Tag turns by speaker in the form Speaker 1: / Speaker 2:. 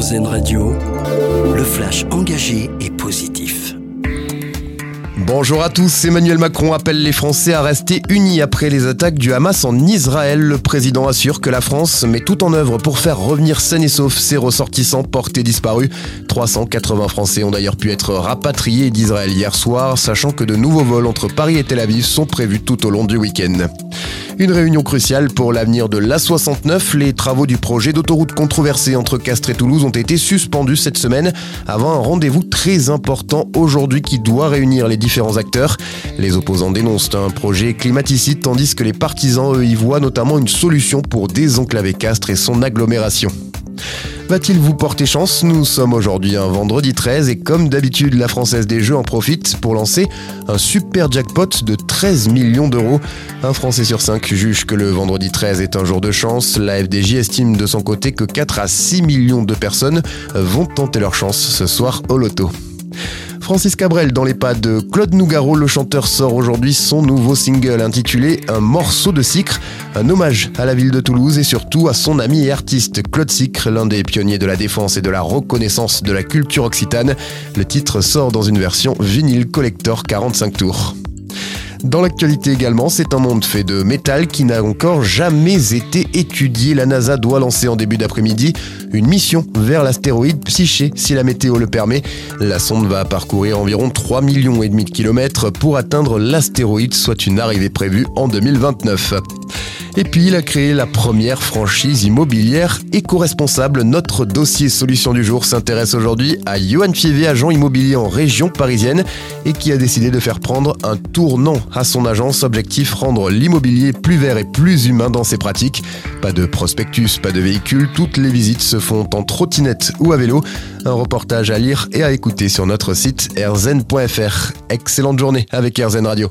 Speaker 1: Radio, le flash engagé et positif.
Speaker 2: Bonjour à tous, Emmanuel Macron appelle les Français à rester unis après les attaques du Hamas en Israël. Le président assure que la France met tout en œuvre pour faire revenir sains et saufs ses ressortissants portés disparus. 380 Français ont d'ailleurs pu être rapatriés d'Israël hier soir, sachant que de nouveaux vols entre Paris et Tel Aviv sont prévus tout au long du week-end. Une réunion cruciale pour l'avenir de l'A69. Les travaux du projet d'autoroute controversé entre Castres et Toulouse ont été suspendus cette semaine avant un rendez-vous très important aujourd'hui qui doit réunir les différents acteurs. Les opposants dénoncent un projet climaticide tandis que les partisans, eux, y voient notamment une solution pour désenclaver Castres et son agglomération. Va-t-il vous porter chance? Nous sommes aujourd'hui un vendredi 13 et comme d'habitude, la Française des Jeux en profite pour lancer un super jackpot de 13 millions d'euros. Un Français sur 5 juge que le vendredi 13 est un jour de chance. La FDJ estime de son côté que 4 à 6 millions de personnes vont tenter leur chance ce soir au loto. Francis Cabrel dans les pas de Claude Nougaro, le chanteur sort aujourd'hui son nouveau single intitulé Un morceau de Sicre, un hommage à la ville de Toulouse et surtout à son ami et artiste Claude Sicre, l'un des pionniers de la défense et de la reconnaissance de la culture occitane. Le titre sort dans une version vinyle collector 45 tours. Dans l'actualité également, c'est un monde fait de métal qui n'a encore jamais été étudié. La NASA doit lancer en début d'après-midi une mission vers l'astéroïde Psyché si la météo le permet. La sonde va parcourir environ 3 millions et demi de kilomètres pour atteindre l'astéroïde, soit une arrivée prévue en 2029. Et puis il a créé la première franchise immobilière éco-responsable. Notre dossier solution du jour s'intéresse aujourd'hui à Johan Fievé, agent immobilier en région parisienne et qui a décidé de faire prendre un tournant à son agence. Objectif rendre l'immobilier plus vert et plus humain dans ses pratiques. Pas de prospectus, pas de véhicule, toutes les visites se font en trottinette ou à vélo. Un reportage à lire et à écouter sur notre site erzen.fr. Excellente journée avec Erzen Radio.